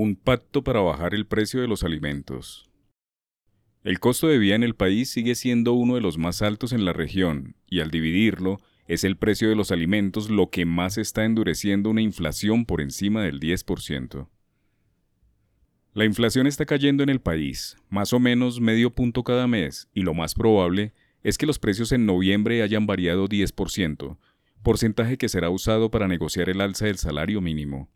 un pacto para bajar el precio de los alimentos. El costo de vida en el país sigue siendo uno de los más altos en la región, y al dividirlo, es el precio de los alimentos lo que más está endureciendo una inflación por encima del 10%. La inflación está cayendo en el país, más o menos medio punto cada mes, y lo más probable es que los precios en noviembre hayan variado 10%, porcentaje que será usado para negociar el alza del salario mínimo.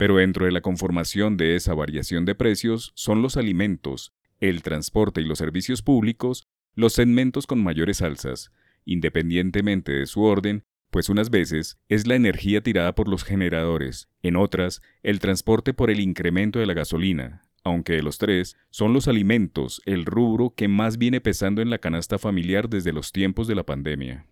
Pero dentro de la conformación de esa variación de precios son los alimentos, el transporte y los servicios públicos los segmentos con mayores alzas, independientemente de su orden, pues unas veces es la energía tirada por los generadores, en otras el transporte por el incremento de la gasolina, aunque de los tres son los alimentos el rubro que más viene pesando en la canasta familiar desde los tiempos de la pandemia.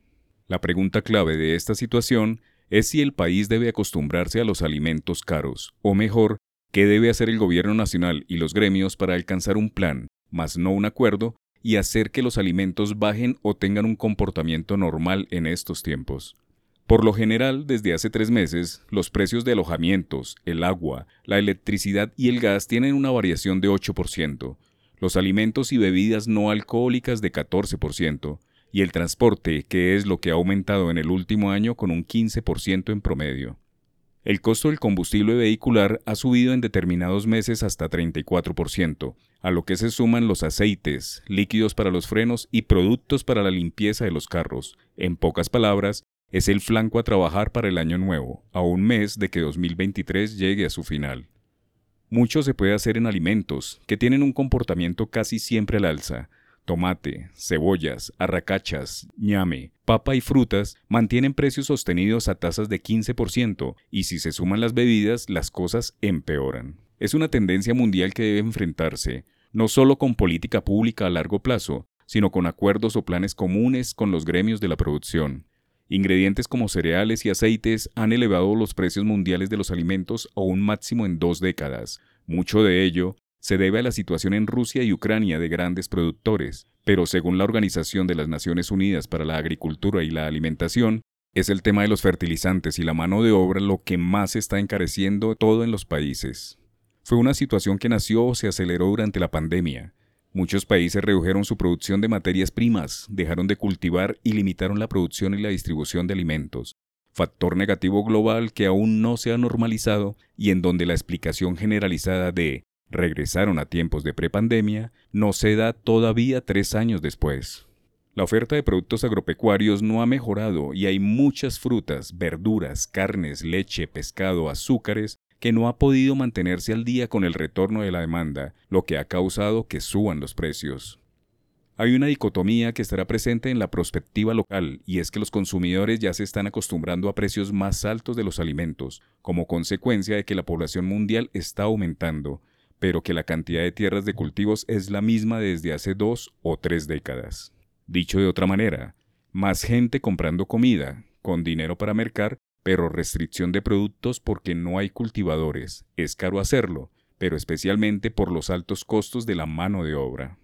La pregunta clave de esta situación es si el país debe acostumbrarse a los alimentos caros, o mejor, qué debe hacer el gobierno nacional y los gremios para alcanzar un plan, más no un acuerdo, y hacer que los alimentos bajen o tengan un comportamiento normal en estos tiempos. Por lo general, desde hace tres meses, los precios de alojamientos, el agua, la electricidad y el gas tienen una variación de 8%, los alimentos y bebidas no alcohólicas de 14%, y el transporte, que es lo que ha aumentado en el último año con un 15% en promedio. El costo del combustible vehicular ha subido en determinados meses hasta 34%, a lo que se suman los aceites, líquidos para los frenos y productos para la limpieza de los carros. En pocas palabras, es el flanco a trabajar para el año nuevo, a un mes de que 2023 llegue a su final. Mucho se puede hacer en alimentos, que tienen un comportamiento casi siempre al alza, tomate, cebollas, arracachas, ñame, papa y frutas mantienen precios sostenidos a tasas de 15% y si se suman las bebidas las cosas empeoran. Es una tendencia mundial que debe enfrentarse, no solo con política pública a largo plazo, sino con acuerdos o planes comunes con los gremios de la producción. Ingredientes como cereales y aceites han elevado los precios mundiales de los alimentos a un máximo en dos décadas, mucho de ello se debe a la situación en Rusia y Ucrania de grandes productores, pero según la Organización de las Naciones Unidas para la Agricultura y la Alimentación, es el tema de los fertilizantes y la mano de obra lo que más está encareciendo todo en los países. Fue una situación que nació o se aceleró durante la pandemia. Muchos países redujeron su producción de materias primas, dejaron de cultivar y limitaron la producción y la distribución de alimentos, factor negativo global que aún no se ha normalizado y en donde la explicación generalizada de regresaron a tiempos de prepandemia no se da todavía tres años después. La oferta de productos agropecuarios no ha mejorado y hay muchas frutas, verduras, carnes, leche, pescado, azúcares que no ha podido mantenerse al día con el retorno de la demanda, lo que ha causado que suban los precios. Hay una dicotomía que estará presente en la perspectiva local, y es que los consumidores ya se están acostumbrando a precios más altos de los alimentos, como consecuencia de que la población mundial está aumentando, pero que la cantidad de tierras de cultivos es la misma desde hace dos o tres décadas. Dicho de otra manera, más gente comprando comida, con dinero para mercar, pero restricción de productos porque no hay cultivadores. Es caro hacerlo, pero especialmente por los altos costos de la mano de obra.